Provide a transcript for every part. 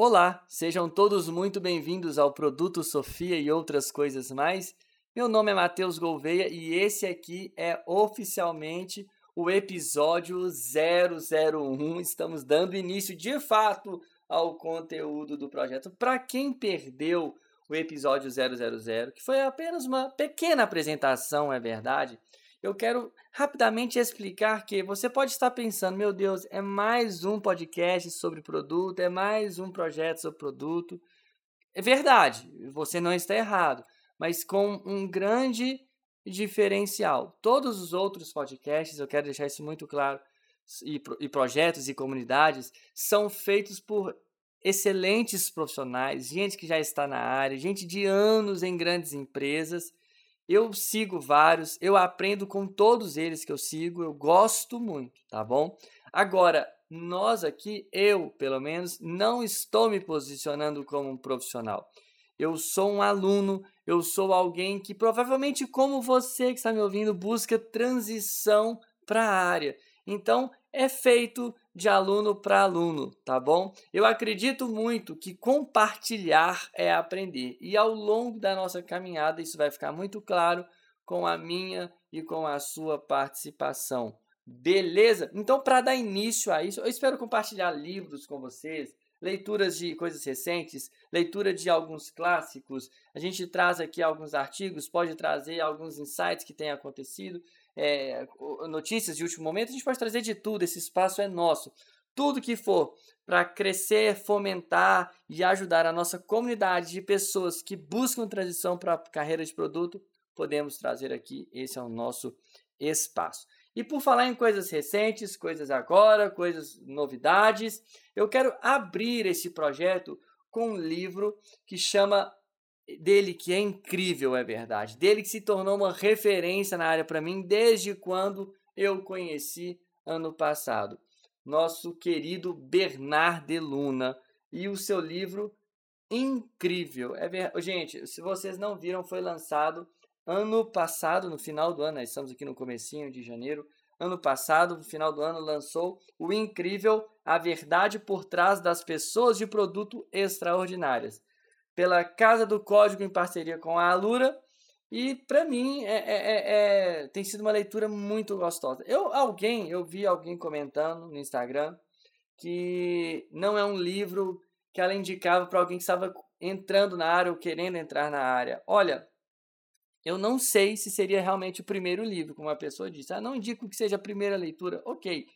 Olá, sejam todos muito bem-vindos ao Produto Sofia e outras coisas mais. Meu nome é Matheus Gouveia e esse aqui é oficialmente o episódio 001. Estamos dando início de fato ao conteúdo do projeto. Para quem perdeu o episódio 000, que foi apenas uma pequena apresentação, é verdade, eu quero rapidamente explicar que você pode estar pensando, meu Deus, é mais um podcast sobre produto, é mais um projeto sobre produto. É verdade, você não está errado, mas com um grande diferencial. Todos os outros podcasts, eu quero deixar isso muito claro, e, e projetos e comunidades são feitos por excelentes profissionais, gente que já está na área, gente de anos em grandes empresas eu sigo vários, eu aprendo com todos eles que eu sigo, eu gosto muito, tá bom? Agora, nós aqui, eu pelo menos, não estou me posicionando como um profissional. Eu sou um aluno, eu sou alguém que provavelmente, como você que está me ouvindo, busca transição para a área. Então, é feito de aluno para aluno, tá bom? Eu acredito muito que compartilhar é aprender e ao longo da nossa caminhada isso vai ficar muito claro com a minha e com a sua participação. Beleza? Então, para dar início a isso, eu espero compartilhar livros com vocês, leituras de coisas recentes, leitura de alguns clássicos. A gente traz aqui alguns artigos, pode trazer alguns insights que têm acontecido é, notícias de último momento, a gente pode trazer de tudo, esse espaço é nosso. Tudo que for para crescer, fomentar e ajudar a nossa comunidade de pessoas que buscam transição para carreira de produto, podemos trazer aqui. Esse é o nosso espaço. E por falar em coisas recentes, coisas agora, coisas novidades, eu quero abrir esse projeto com um livro que chama dele que é incrível, é verdade. Dele que se tornou uma referência na área para mim desde quando eu conheci ano passado. Nosso querido Bernard de Luna e o seu livro incrível. É ver... Gente, se vocês não viram, foi lançado ano passado, no final do ano, estamos aqui no comecinho de janeiro. Ano passado, no final do ano, lançou o incrível A Verdade por Trás das Pessoas de Produto Extraordinárias pela Casa do Código em parceria com a Alura. E para mim é, é, é, é, tem sido uma leitura muito gostosa. Eu alguém, eu vi alguém comentando no Instagram que não é um livro que ela indicava para alguém que estava entrando na área ou querendo entrar na área. Olha, eu não sei se seria realmente o primeiro livro, como a pessoa disse. Ah, não indico que seja a primeira leitura, ok.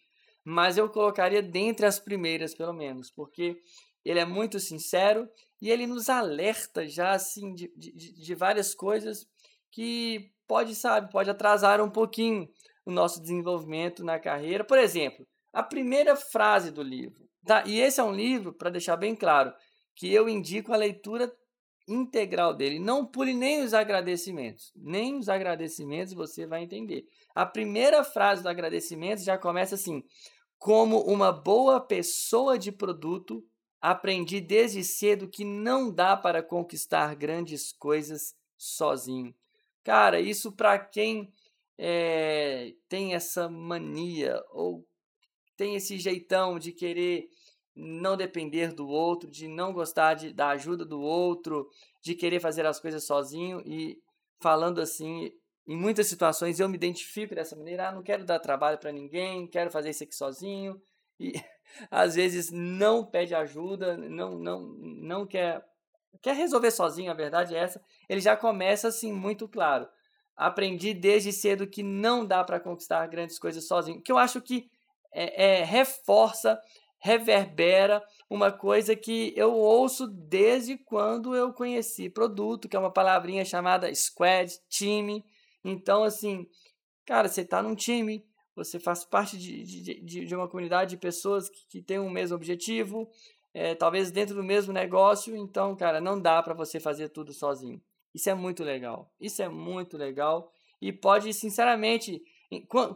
Mas eu colocaria dentre as primeiras, pelo menos, porque ele é muito sincero e ele nos alerta já assim de, de, de várias coisas que pode, sabe, pode atrasar um pouquinho o nosso desenvolvimento na carreira. Por exemplo, a primeira frase do livro. Tá? E esse é um livro, para deixar bem claro, que eu indico a leitura integral dele. Não pule nem os agradecimentos. Nem os agradecimentos você vai entender. A primeira frase do agradecimento já começa assim: como uma boa pessoa de produto, Aprendi desde cedo que não dá para conquistar grandes coisas sozinho. Cara, isso para quem é, tem essa mania ou tem esse jeitão de querer não depender do outro, de não gostar de, da ajuda do outro, de querer fazer as coisas sozinho e falando assim, em muitas situações eu me identifico dessa maneira, ah, não quero dar trabalho para ninguém, quero fazer isso aqui sozinho e às vezes não pede ajuda, não, não, não quer, quer resolver sozinho, a verdade é essa, ele já começa assim muito claro. Aprendi desde cedo que não dá para conquistar grandes coisas sozinho, que eu acho que é, é, reforça, reverbera uma coisa que eu ouço desde quando eu conheci produto, que é uma palavrinha chamada squad, time. Então, assim, cara, você está num time, você faz parte de, de, de uma comunidade de pessoas que, que têm o um mesmo objetivo, é, talvez dentro do mesmo negócio, então, cara, não dá para você fazer tudo sozinho. Isso é muito legal. Isso é muito legal e pode, sinceramente,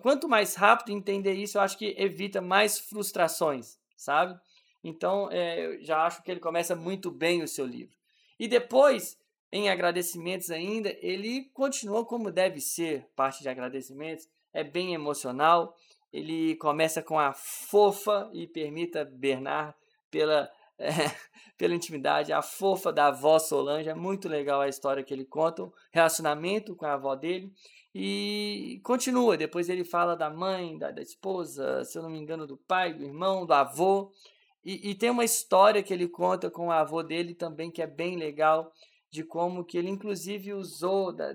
quanto mais rápido entender isso, eu acho que evita mais frustrações, sabe? Então, é, eu já acho que ele começa muito bem o seu livro. E depois, em agradecimentos ainda, ele continua como deve ser, parte de agradecimentos, é bem emocional. Ele começa com a fofa e permita Bernard pela é, pela intimidade, a fofa da avó Solange, é muito legal a história que ele conta, o relacionamento com a avó dele, e continua, depois ele fala da mãe, da, da esposa, se eu não me engano, do pai, do irmão, do avô, e, e tem uma história que ele conta com o avô dele também, que é bem legal, de como que ele inclusive usou da,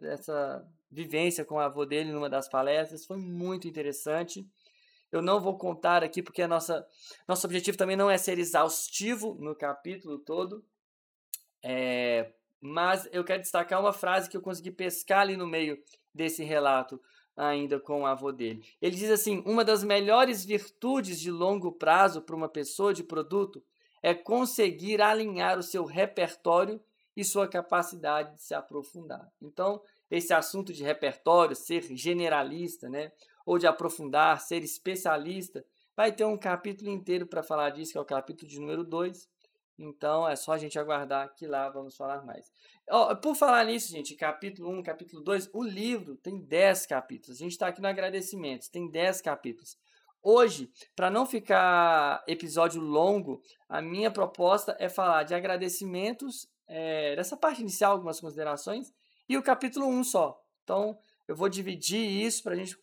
dessa vivência com o avô dele numa das palestras, foi muito interessante. Eu não vou contar aqui porque a nossa nosso objetivo também não é ser exaustivo no capítulo todo, é, mas eu quero destacar uma frase que eu consegui pescar ali no meio desse relato ainda com o avô dele. Ele diz assim: uma das melhores virtudes de longo prazo para uma pessoa de produto é conseguir alinhar o seu repertório e sua capacidade de se aprofundar. Então, esse assunto de repertório, ser generalista, né, ou de aprofundar, ser especialista, vai ter um capítulo inteiro para falar disso, que é o capítulo de número 2. Então, é só a gente aguardar que lá vamos falar mais. Oh, por falar nisso, gente, capítulo 1, capítulo 2, o livro tem 10 capítulos. A gente está aqui no agradecimentos, tem 10 capítulos. Hoje, para não ficar episódio longo, a minha proposta é falar de agradecimentos, é, dessa parte inicial, algumas considerações, e o capítulo 1 só. Então, eu vou dividir isso pra gente,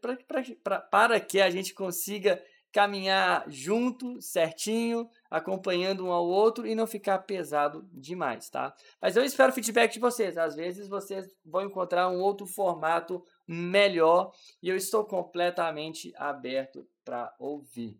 pra, pra, pra, para que a gente consiga caminhar junto, certinho, acompanhando um ao outro e não ficar pesado demais, tá? Mas eu espero feedback de vocês. Às vezes vocês vão encontrar um outro formato melhor e eu estou completamente aberto para ouvir.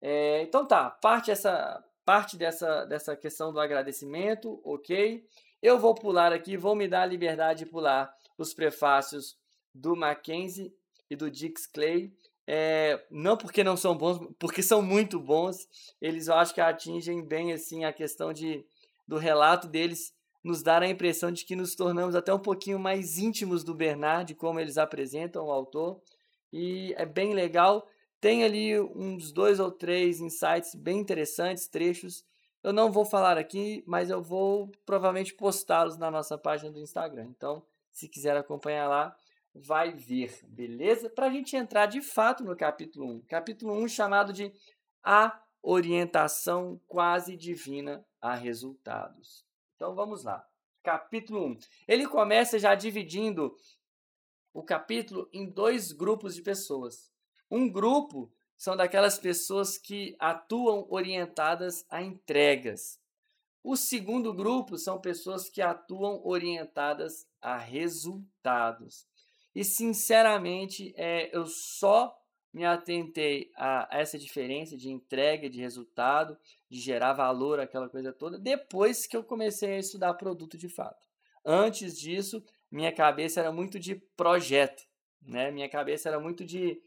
É, então tá, parte essa parte dessa, dessa questão do agradecimento, ok? Eu vou pular aqui, vou me dar a liberdade de pular os prefácios do Mackenzie e do Dix Clay. É, não porque não são bons, porque são muito bons. Eles eu acho que atingem bem assim a questão de, do relato deles nos dar a impressão de que nos tornamos até um pouquinho mais íntimos do Bernard, como eles apresentam o autor. E é bem legal. Tem ali uns dois ou três insights bem interessantes, trechos. Eu não vou falar aqui, mas eu vou provavelmente postá-los na nossa página do Instagram. Então, se quiser acompanhar lá, vai ver, beleza? Para a gente entrar de fato no capítulo 1. Capítulo 1 chamado de A Orientação Quase Divina a Resultados. Então vamos lá. Capítulo 1. Ele começa já dividindo o capítulo em dois grupos de pessoas. Um grupo são daquelas pessoas que atuam orientadas a entregas. O segundo grupo são pessoas que atuam orientadas a resultados. E, sinceramente, é, eu só me atentei a essa diferença de entrega, de resultado, de gerar valor, aquela coisa toda, depois que eu comecei a estudar produto de fato. Antes disso, minha cabeça era muito de projeto, né? Minha cabeça era muito de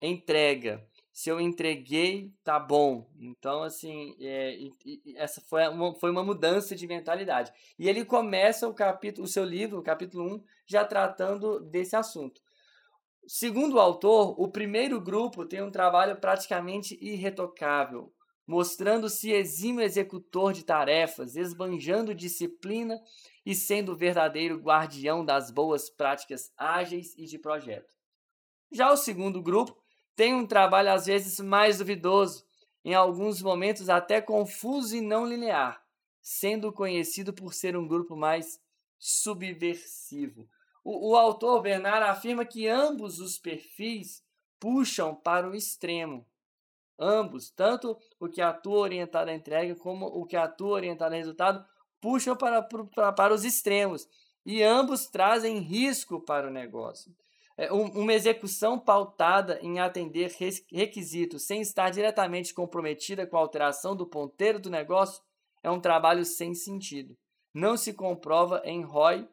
entrega. Se eu entreguei, tá bom. Então, assim, é, essa foi uma, foi uma mudança de mentalidade. E ele começa o capítulo, o seu livro, o capítulo 1, já tratando desse assunto. Segundo o autor, o primeiro grupo tem um trabalho praticamente irretocável, mostrando-se exímio executor de tarefas, esbanjando disciplina e sendo o verdadeiro guardião das boas práticas ágeis e de projeto. Já o segundo grupo tem um trabalho às vezes mais duvidoso, em alguns momentos até confuso e não linear, sendo conhecido por ser um grupo mais subversivo. O, o autor Bernard afirma que ambos os perfis puxam para o extremo. Ambos, tanto o que atua orientado à entrega como o que atua orientado ao resultado, puxam para, para, para os extremos. E ambos trazem risco para o negócio. É, uma execução pautada em atender requisitos sem estar diretamente comprometida com a alteração do ponteiro do negócio é um trabalho sem sentido. Não se comprova em ROI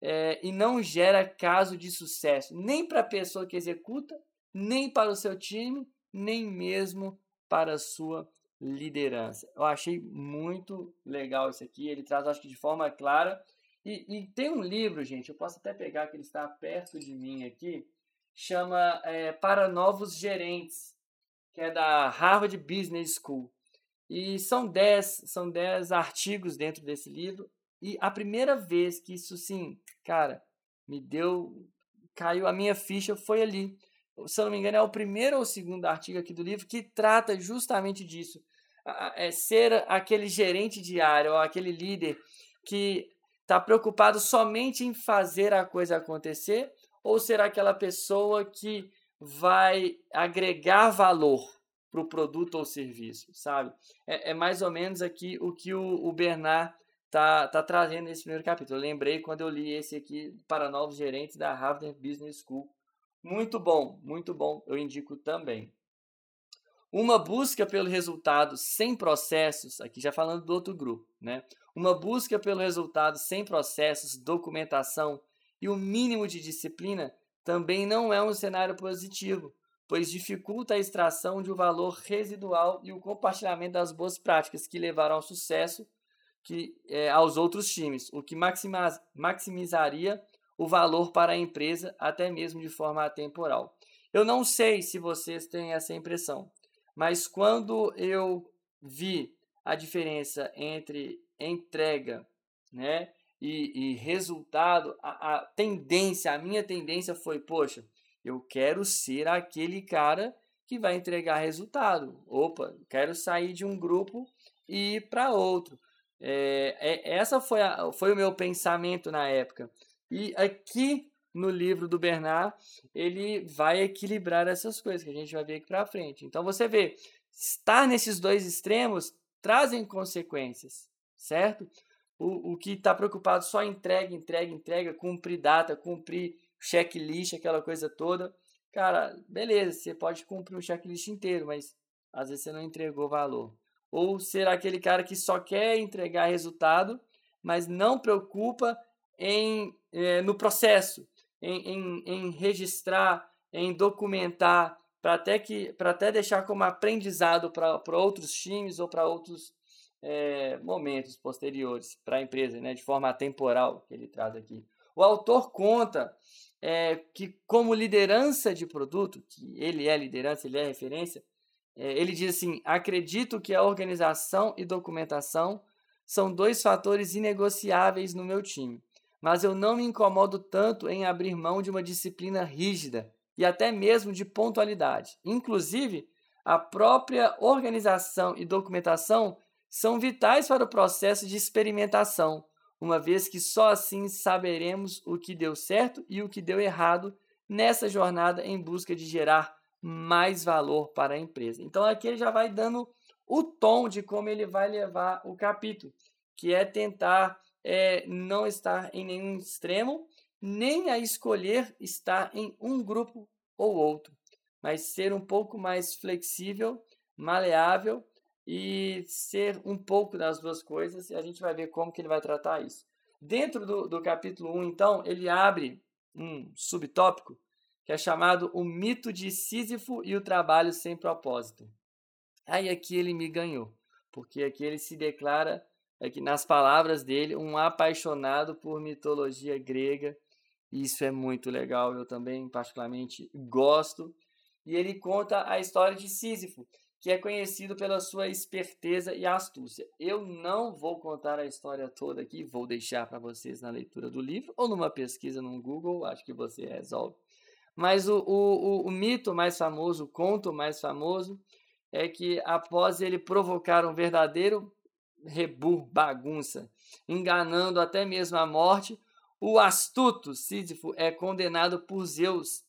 é, e não gera caso de sucesso, nem para a pessoa que executa, nem para o seu time, nem mesmo para sua liderança. Eu achei muito legal isso aqui. Ele traz, acho que de forma clara. E, e tem um livro, gente, eu posso até pegar que ele está perto de mim aqui, chama é, Para Novos Gerentes, que é da Harvard Business School. E são 10 são dez artigos dentro desse livro. E a primeira vez que isso, sim, cara, me deu. caiu a minha ficha foi ali. Se eu não me engano, é o primeiro ou segundo artigo aqui do livro que trata justamente disso. é, ser aquele gerente diário ou aquele líder que está preocupado somente em fazer a coisa acontecer ou ser aquela pessoa que vai agregar valor para o produto ou serviço, sabe? É, é, mais ou menos aqui o que o, o Bernard tá, tá trazendo nesse primeiro capítulo. Eu lembrei quando eu li esse aqui para novos gerentes da Harvard Business School. Muito bom, muito bom. Eu indico também. Uma busca pelo resultado sem processos, aqui já falando do outro grupo, né? Uma busca pelo resultado sem processos, documentação e o mínimo de disciplina também não é um cenário positivo, pois dificulta a extração de um valor residual e o compartilhamento das boas práticas que levaram ao sucesso que, é, aos outros times, o que maximizaria o valor para a empresa, até mesmo de forma atemporal. Eu não sei se vocês têm essa impressão, mas quando eu vi a diferença entre entrega né, e, e resultado, a, a tendência, a minha tendência foi, poxa, eu quero ser aquele cara que vai entregar resultado. Opa, quero sair de um grupo e ir para outro. É, é, essa foi, a, foi o meu pensamento na época. E aqui no livro do Bernard, ele vai equilibrar essas coisas que a gente vai ver aqui para frente. Então você vê, estar nesses dois extremos trazem consequências, certo? o, o que está preocupado só entrega, entrega, entrega, cumprir data, cumprir checklist, aquela coisa toda. Cara, beleza, você pode cumprir o checklist inteiro, mas às vezes você não entregou valor. Ou ser aquele cara que só quer entregar resultado, mas não preocupa em, é, no processo, em, em, em registrar, em documentar, para até, que, até deixar como aprendizado para outros times ou para outros é, momentos posteriores para a empresa, né, de forma temporal, que ele traz aqui. O autor conta é, que, como liderança de produto, que ele é liderança, ele é referência, é, ele diz assim: acredito que a organização e documentação são dois fatores inegociáveis no meu time, mas eu não me incomodo tanto em abrir mão de uma disciplina rígida e até mesmo de pontualidade. Inclusive, a própria organização e documentação são vitais para o processo de experimentação, uma vez que só assim saberemos o que deu certo e o que deu errado nessa jornada em busca de gerar mais valor para a empresa. Então aqui ele já vai dando o tom de como ele vai levar o capítulo, que é tentar é, não estar em nenhum extremo, nem a escolher estar em um grupo ou outro, mas ser um pouco mais flexível, maleável e ser um pouco das duas coisas, e a gente vai ver como que ele vai tratar isso. Dentro do, do capítulo 1, então, ele abre um subtópico que é chamado O Mito de Sísifo e o Trabalho Sem Propósito. Aí aqui ele me ganhou, porque aqui ele se declara, aqui nas palavras dele, um apaixonado por mitologia grega. Isso é muito legal, eu também particularmente gosto. E ele conta a história de Sísifo, que é conhecido pela sua esperteza e astúcia. Eu não vou contar a história toda aqui, vou deixar para vocês na leitura do livro ou numa pesquisa no Google, acho que você resolve. Mas o, o, o, o mito mais famoso, o conto mais famoso, é que após ele provocar um verdadeiro rebu, bagunça, enganando até mesmo a morte, o astuto Sísifo é condenado por Zeus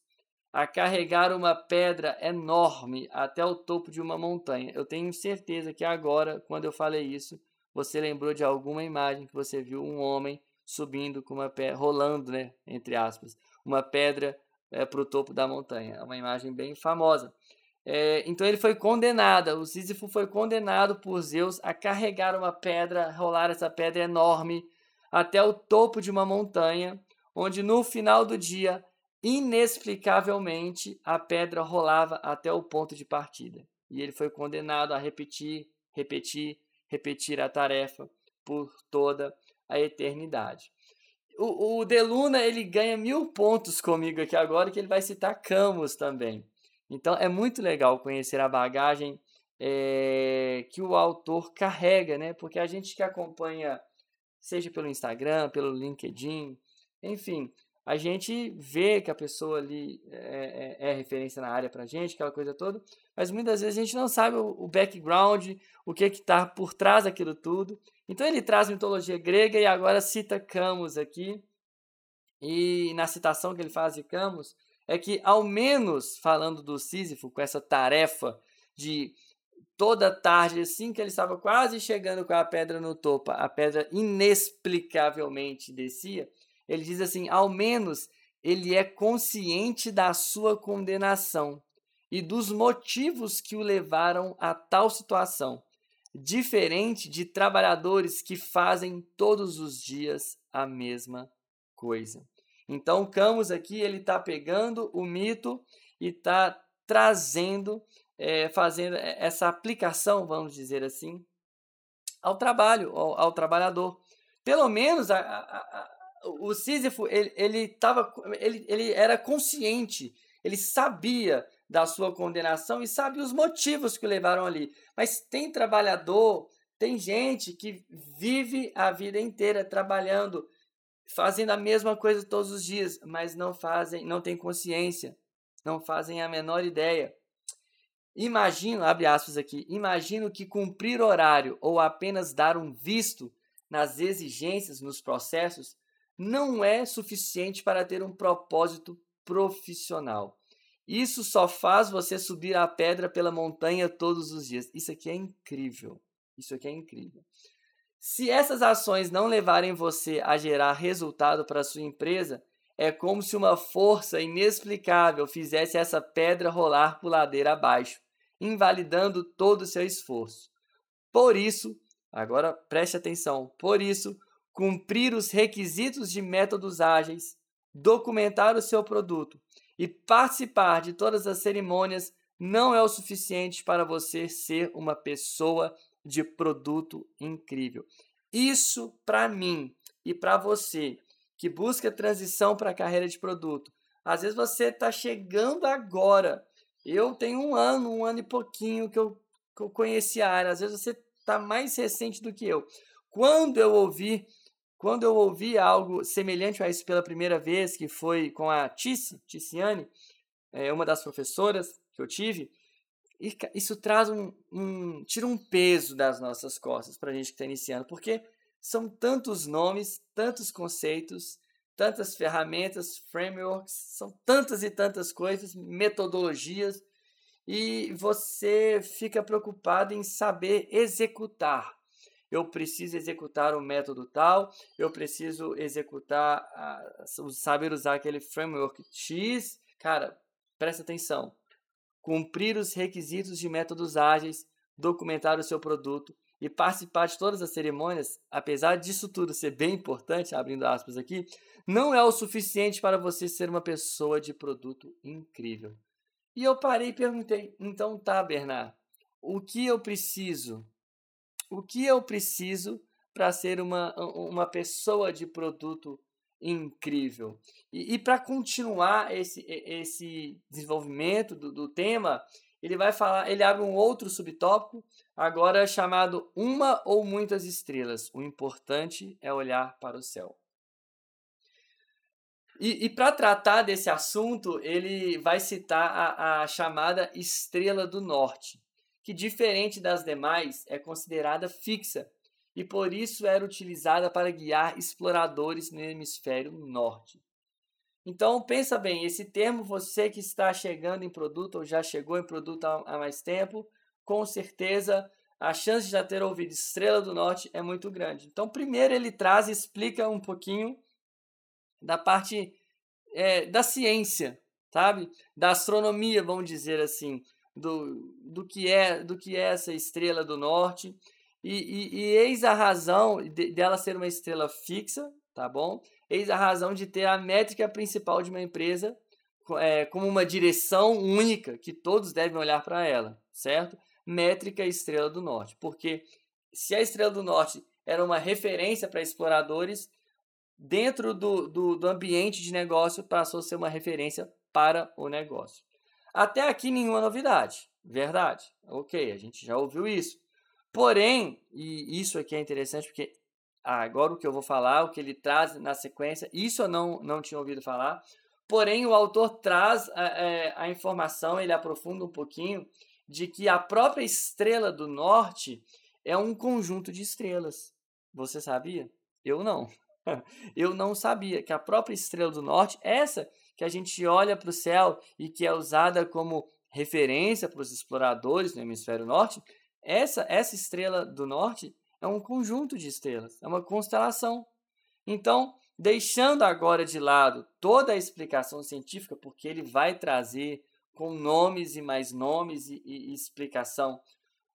a carregar uma pedra enorme até o topo de uma montanha. Eu tenho certeza que agora, quando eu falei isso, você lembrou de alguma imagem que você viu um homem subindo com uma pedra, rolando, né, entre aspas, uma pedra é, para o topo da montanha. É uma imagem bem famosa. É, então ele foi condenado, o Sísifo foi condenado por Zeus a carregar uma pedra, rolar essa pedra enorme até o topo de uma montanha, onde no final do dia Inexplicavelmente, a pedra rolava até o ponto de partida, e ele foi condenado a repetir, repetir, repetir a tarefa por toda a eternidade. O, o Deluna ele ganha mil pontos comigo aqui agora, que ele vai citar Camus também. Então é muito legal conhecer a bagagem é, que o autor carrega, né? Porque a gente que acompanha, seja pelo Instagram, pelo LinkedIn, enfim, a gente vê que a pessoa ali é, é, é referência na área para a gente, aquela coisa toda, mas muitas vezes a gente não sabe o, o background, o que está por trás daquilo tudo. Então ele traz mitologia grega e agora cita Camus aqui. E na citação que ele faz de Camus, é que, ao menos falando do Sísifo, com essa tarefa de toda tarde, assim que ele estava quase chegando com a pedra no topo, a pedra inexplicavelmente descia, ele diz assim: ao menos ele é consciente da sua condenação e dos motivos que o levaram a tal situação, diferente de trabalhadores que fazem todos os dias a mesma coisa. Então, Camus aqui ele está pegando o mito e está trazendo, é, fazendo essa aplicação, vamos dizer assim, ao trabalho, ao, ao trabalhador. Pelo menos a, a, a, o Sísifo ele, ele, tava, ele, ele era consciente, ele sabia da sua condenação e sabe os motivos que o levaram ali. Mas tem trabalhador, tem gente que vive a vida inteira trabalhando, fazendo a mesma coisa todos os dias, mas não fazem, não tem consciência, não fazem a menor ideia. Imagino, abre aspas aqui, imagino que cumprir horário ou apenas dar um visto nas exigências, nos processos, não é suficiente para ter um propósito profissional. Isso só faz você subir a pedra pela montanha todos os dias. Isso aqui é incrível. Isso aqui é incrível. Se essas ações não levarem você a gerar resultado para sua empresa, é como se uma força inexplicável fizesse essa pedra rolar por ladeira abaixo, invalidando todo o seu esforço. Por isso, agora preste atenção, por isso, cumprir os requisitos de métodos ágeis, documentar o seu produto e participar de todas as cerimônias não é o suficiente para você ser uma pessoa de produto incrível. Isso para mim e para você que busca transição para a carreira de produto. Às vezes você está chegando agora. Eu tenho um ano, um ano e pouquinho que eu, que eu conheci a área. Às vezes você está mais recente do que eu. Quando eu ouvi, quando eu ouvi algo semelhante a isso pela primeira vez, que foi com a Tice, Ticiane, é, uma das professoras que eu tive, isso traz um, um tira um peso das nossas costas para a gente que está iniciando, porque são tantos nomes, tantos conceitos, tantas ferramentas, frameworks, são tantas e tantas coisas, metodologias, e você fica preocupado em saber executar. Eu preciso executar o um método tal, eu preciso executar, saber usar aquele framework X. Cara, presta atenção cumprir os requisitos de métodos ágeis, documentar o seu produto e participar de todas as cerimônias, apesar disso tudo ser bem importante, abrindo aspas aqui, não é o suficiente para você ser uma pessoa de produto incrível. E eu parei e perguntei: então tá, Bernard, o que eu preciso? O que eu preciso para ser uma, uma pessoa de produto incrível. E, e para continuar esse, esse desenvolvimento do, do tema, ele vai falar, ele abre um outro subtópico, agora chamado Uma ou Muitas Estrelas. O importante é olhar para o céu. E, e para tratar desse assunto, ele vai citar a, a chamada Estrela do Norte, que, diferente das demais, é considerada fixa e por isso era utilizada para guiar exploradores no hemisfério norte. Então pensa bem, esse termo você que está chegando em produto ou já chegou em produto há mais tempo, com certeza a chance de já ter ouvido Estrela do Norte é muito grande. Então primeiro ele traz e explica um pouquinho da parte é, da ciência, sabe? Da astronomia, vamos dizer assim, do, do que é do que é essa Estrela do Norte e, e, e eis a razão de, dela ser uma estrela fixa, tá bom? Eis a razão de ter a métrica principal de uma empresa é, como uma direção única que todos devem olhar para ela, certo? Métrica Estrela do Norte. Porque se a Estrela do Norte era uma referência para exploradores, dentro do, do, do ambiente de negócio passou a ser uma referência para o negócio. Até aqui nenhuma novidade, verdade? Ok, a gente já ouviu isso. Porém, e isso aqui é interessante porque agora o que eu vou falar, o que ele traz na sequência, isso eu não, não tinha ouvido falar. Porém, o autor traz a, é, a informação, ele aprofunda um pouquinho, de que a própria estrela do norte é um conjunto de estrelas. Você sabia? Eu não. Eu não sabia que a própria estrela do norte, essa que a gente olha para o céu e que é usada como referência para os exploradores no hemisfério norte, essa, essa estrela do norte é um conjunto de estrelas, é uma constelação. Então, deixando agora de lado toda a explicação científica, porque ele vai trazer com nomes e mais nomes e, e, explicação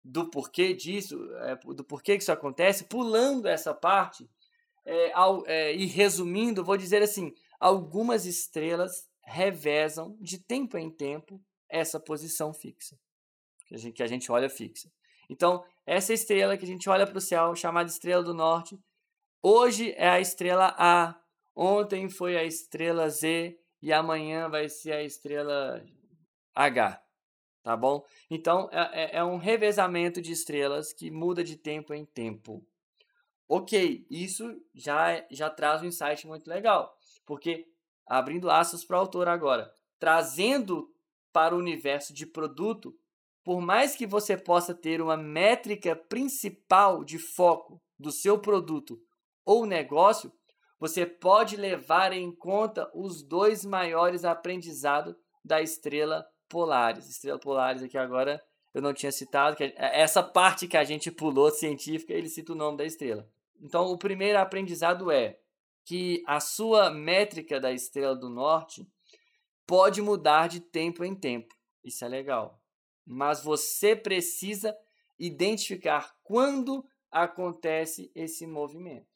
do porquê disso, é, do porquê que isso acontece, pulando essa parte é, ao, é, e resumindo, vou dizer assim: algumas estrelas revezam de tempo em tempo essa posição fixa, que a gente, que a gente olha fixa. Então, essa estrela que a gente olha para o céu, chamada estrela do norte, hoje é a estrela A, ontem foi a estrela Z e amanhã vai ser a estrela H. Tá bom? Então, é, é, é um revezamento de estrelas que muda de tempo em tempo. Ok, isso já, já traz um insight muito legal, porque abrindo aspas para o autor agora, trazendo para o universo de produto, por mais que você possa ter uma métrica principal de foco do seu produto ou negócio, você pode levar em conta os dois maiores aprendizados da estrela Polaris. Estrela Polaris aqui agora eu não tinha citado, que essa parte que a gente pulou científica, ele cita o nome da estrela. Então, o primeiro aprendizado é que a sua métrica da estrela do norte pode mudar de tempo em tempo. Isso é legal. Mas você precisa identificar quando acontece esse movimento.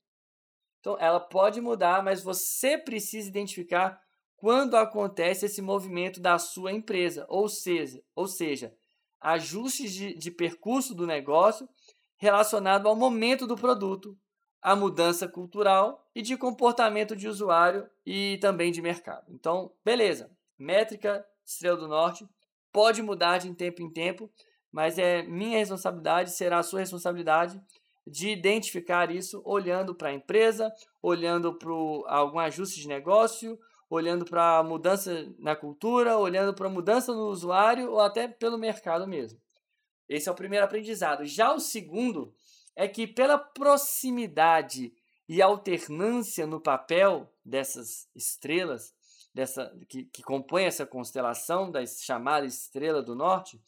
Então, ela pode mudar, mas você precisa identificar quando acontece esse movimento da sua empresa, ou seja, ou seja ajustes de, de percurso do negócio relacionado ao momento do produto, a mudança cultural e de comportamento de usuário e também de mercado. Então, beleza métrica Estrela do Norte pode mudar de tempo em tempo, mas é minha responsabilidade, será a sua responsabilidade de identificar isso olhando para a empresa, olhando para algum ajuste de negócio, olhando para a mudança na cultura, olhando para a mudança no usuário ou até pelo mercado mesmo. Esse é o primeiro aprendizado. Já o segundo é que pela proximidade e alternância no papel dessas estrelas, dessa, que, que compõe essa constelação da chamada Estrela do Norte,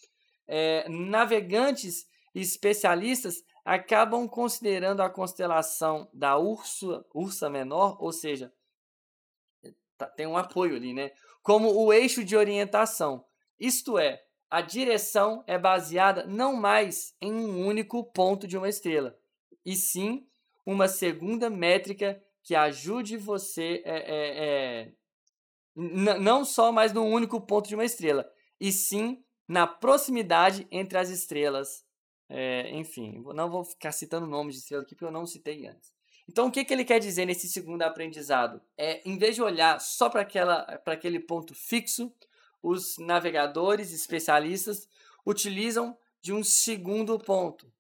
é, navegantes e especialistas acabam considerando a constelação da Ursa, Ursa Menor, ou seja, tá, tem um apoio ali, né? Como o eixo de orientação. Isto é, a direção é baseada não mais em um único ponto de uma estrela, e sim uma segunda métrica que ajude você é, é, é, não só mais no único ponto de uma estrela, e sim na proximidade entre as estrelas. É, enfim, não vou ficar citando nomes de estrelas aqui porque eu não citei antes. Então, o que, que ele quer dizer nesse segundo aprendizado? É, em vez de olhar só para aquele ponto fixo, os navegadores especialistas utilizam de um segundo ponto,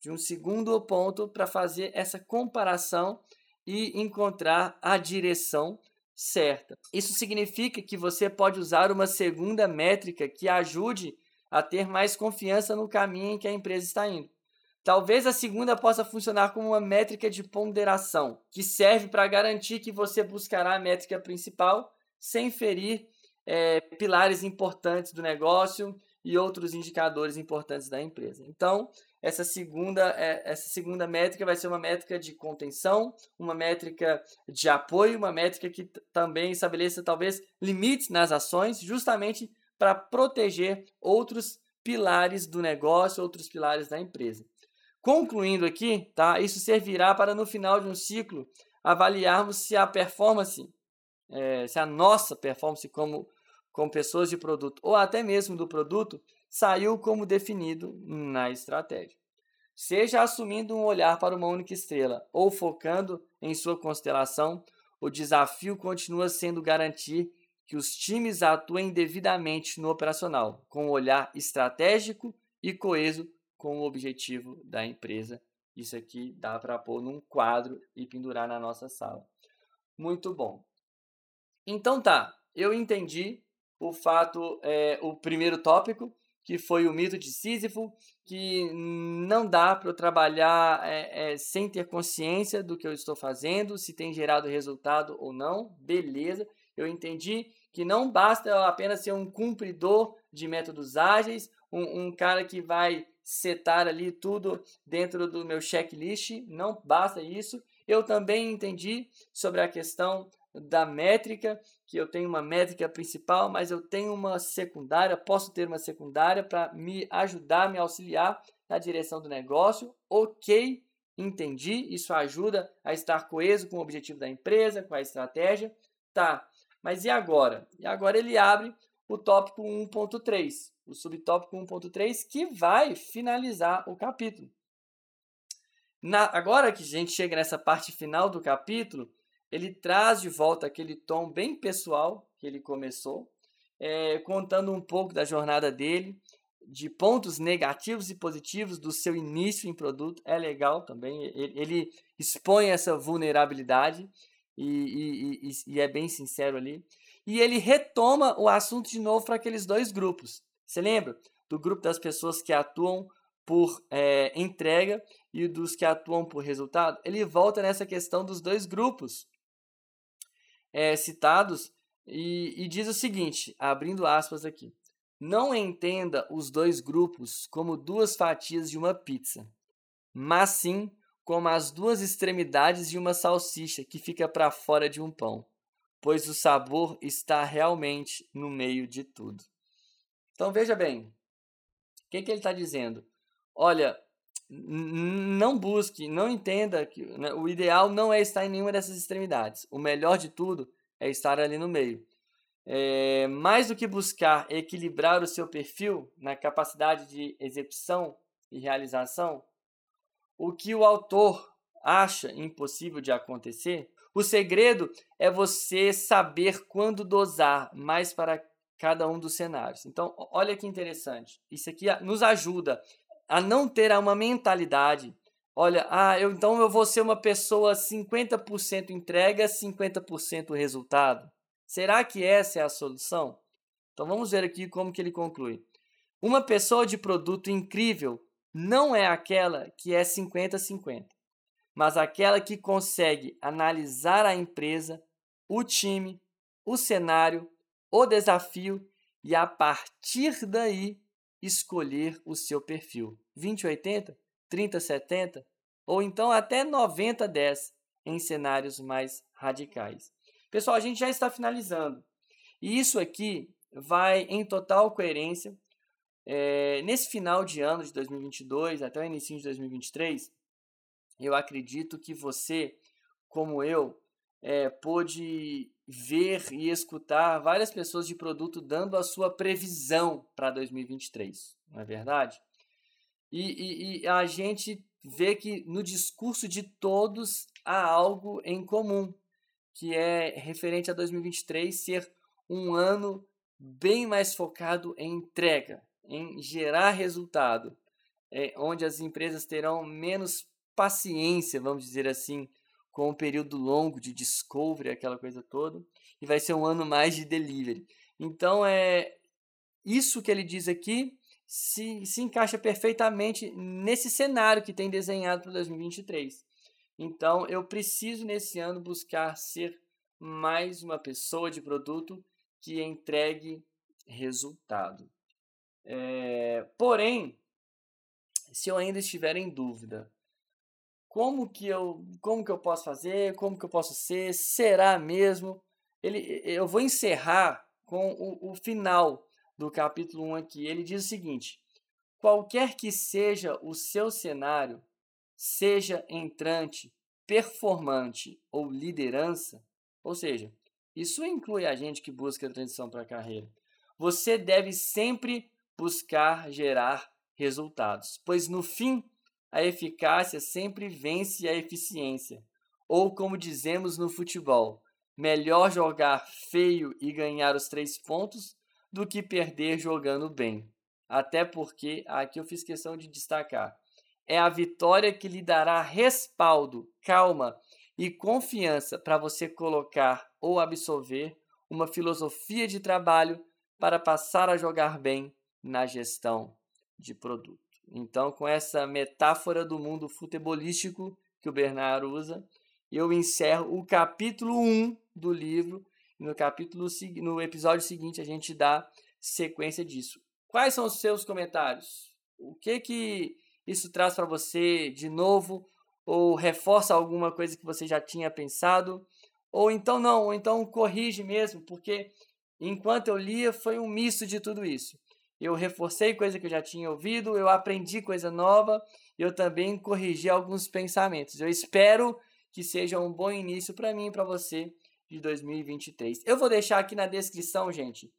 de um segundo ponto para fazer essa comparação e encontrar a direção certa. Isso significa que você pode usar uma segunda métrica que ajude a ter mais confiança no caminho em que a empresa está indo. Talvez a segunda possa funcionar como uma métrica de ponderação, que serve para garantir que você buscará a métrica principal sem ferir é, pilares importantes do negócio e outros indicadores importantes da empresa. Então, essa segunda, é, essa segunda métrica vai ser uma métrica de contenção, uma métrica de apoio, uma métrica que também estabeleça talvez limites nas ações, justamente para proteger outros pilares do negócio, outros pilares da empresa. Concluindo aqui, tá? Isso servirá para no final de um ciclo avaliarmos se a performance, é, se a nossa performance como, como pessoas de produto ou até mesmo do produto saiu como definido na estratégia. Seja assumindo um olhar para uma única estrela ou focando em sua constelação, o desafio continua sendo garantir que os times atuem devidamente no operacional, com um olhar estratégico e coeso com o objetivo da empresa. Isso aqui dá para pôr num quadro e pendurar na nossa sala. Muito bom. Então tá, eu entendi o fato, é, o primeiro tópico, que foi o mito de Sísifo, que não dá para eu trabalhar é, é, sem ter consciência do que eu estou fazendo, se tem gerado resultado ou não. Beleza, eu entendi que não basta apenas ser um cumpridor de métodos ágeis, um, um cara que vai setar ali tudo dentro do meu checklist, não basta isso. Eu também entendi sobre a questão da métrica, que eu tenho uma métrica principal, mas eu tenho uma secundária, posso ter uma secundária para me ajudar, me auxiliar na direção do negócio. Ok, entendi, isso ajuda a estar coeso com o objetivo da empresa, com a estratégia. Tá, mas e agora? E agora ele abre o tópico 1.3, o subtópico 1.3, que vai finalizar o capítulo. Na, agora que a gente chega nessa parte final do capítulo, ele traz de volta aquele tom bem pessoal que ele começou, é, contando um pouco da jornada dele, de pontos negativos e positivos do seu início em produto. É legal também, ele, ele expõe essa vulnerabilidade e, e, e, e é bem sincero ali. E ele retoma o assunto de novo para aqueles dois grupos. Você lembra? Do grupo das pessoas que atuam por é, entrega e dos que atuam por resultado. Ele volta nessa questão dos dois grupos é, citados e, e diz o seguinte, abrindo aspas aqui. Não entenda os dois grupos como duas fatias de uma pizza, mas sim como as duas extremidades de uma salsicha que fica para fora de um pão, pois o sabor está realmente no meio de tudo. Então veja bem, o que, que ele está dizendo? Olha, não busque, não entenda que né, o ideal não é estar em nenhuma dessas extremidades. O melhor de tudo é estar ali no meio. É, mais do que buscar equilibrar o seu perfil na capacidade de execução e realização, o que o autor acha impossível de acontecer, o segredo é você saber quando dosar mais para cada um dos cenários. Então, olha que interessante. Isso aqui nos ajuda a não ter uma mentalidade. Olha, ah, eu, então eu vou ser uma pessoa 50% entrega, 50% resultado. Será que essa é a solução? Então vamos ver aqui como que ele conclui. Uma pessoa de produto incrível não é aquela que é 50-50, mas aquela que consegue analisar a empresa, o time, o cenário, o desafio e a partir daí escolher o seu perfil. 2080, 3070 ou então até 9010 em cenários mais radicais. Pessoal, a gente já está finalizando. E isso aqui vai em total coerência. É, nesse final de ano de 2022 até o início de 2023, eu acredito que você, como eu, é, pôde ver e escutar várias pessoas de produto dando a sua previsão para 2023, não é verdade? E, e, e, a gente vê que no discurso de todos há algo em comum, que é referente a 2023 ser um ano bem mais focado em entrega, em gerar resultado, é, onde as empresas terão menos paciência, vamos dizer assim, com um período longo de discovery, aquela coisa toda, e vai ser um ano mais de delivery. Então é isso que ele diz aqui se, se encaixa perfeitamente nesse cenário que tem desenhado para 2023. Então eu preciso nesse ano buscar ser mais uma pessoa de produto que entregue resultado. É, porém, se eu ainda estiver em dúvida como que eu, como que eu posso fazer, como que eu posso ser, será mesmo? Ele, eu vou encerrar com o, o final do capítulo 1 aqui. Ele diz o seguinte: qualquer que seja o seu cenário, seja entrante, performante ou liderança, ou seja, isso inclui a gente que busca a transição para a carreira. Você deve sempre buscar gerar resultados, pois no fim a eficácia sempre vence a eficiência. Ou, como dizemos no futebol, melhor jogar feio e ganhar os três pontos do que perder jogando bem. Até porque, aqui eu fiz questão de destacar, é a vitória que lhe dará respaldo, calma e confiança para você colocar ou absorver uma filosofia de trabalho para passar a jogar bem na gestão de produto. Então, com essa metáfora do mundo futebolístico que o Bernardo usa, eu encerro o capítulo 1 do livro. No capítulo no episódio seguinte a gente dá sequência disso. Quais são os seus comentários? O que que isso traz para você de novo ou reforça alguma coisa que você já tinha pensado? Ou então não, ou então corrige mesmo, porque enquanto eu lia foi um misto de tudo isso. Eu reforcei coisa que eu já tinha ouvido, eu aprendi coisa nova, eu também corrigi alguns pensamentos. Eu espero que seja um bom início para mim e para você de 2023. Eu vou deixar aqui na descrição, gente,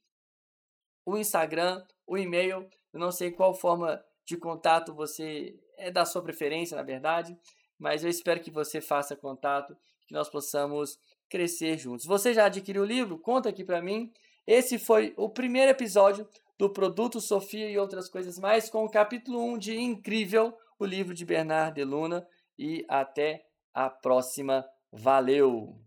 o Instagram, o e-mail, eu não sei qual forma de contato você é da sua preferência, na verdade, mas eu espero que você faça contato, que nós possamos crescer juntos. Você já adquiriu o livro? Conta aqui para mim. Esse foi o primeiro episódio do Produto Sofia e outras coisas mais, com o capítulo 1 de Incrível, o livro de Bernard de Luna. E até a próxima. Valeu!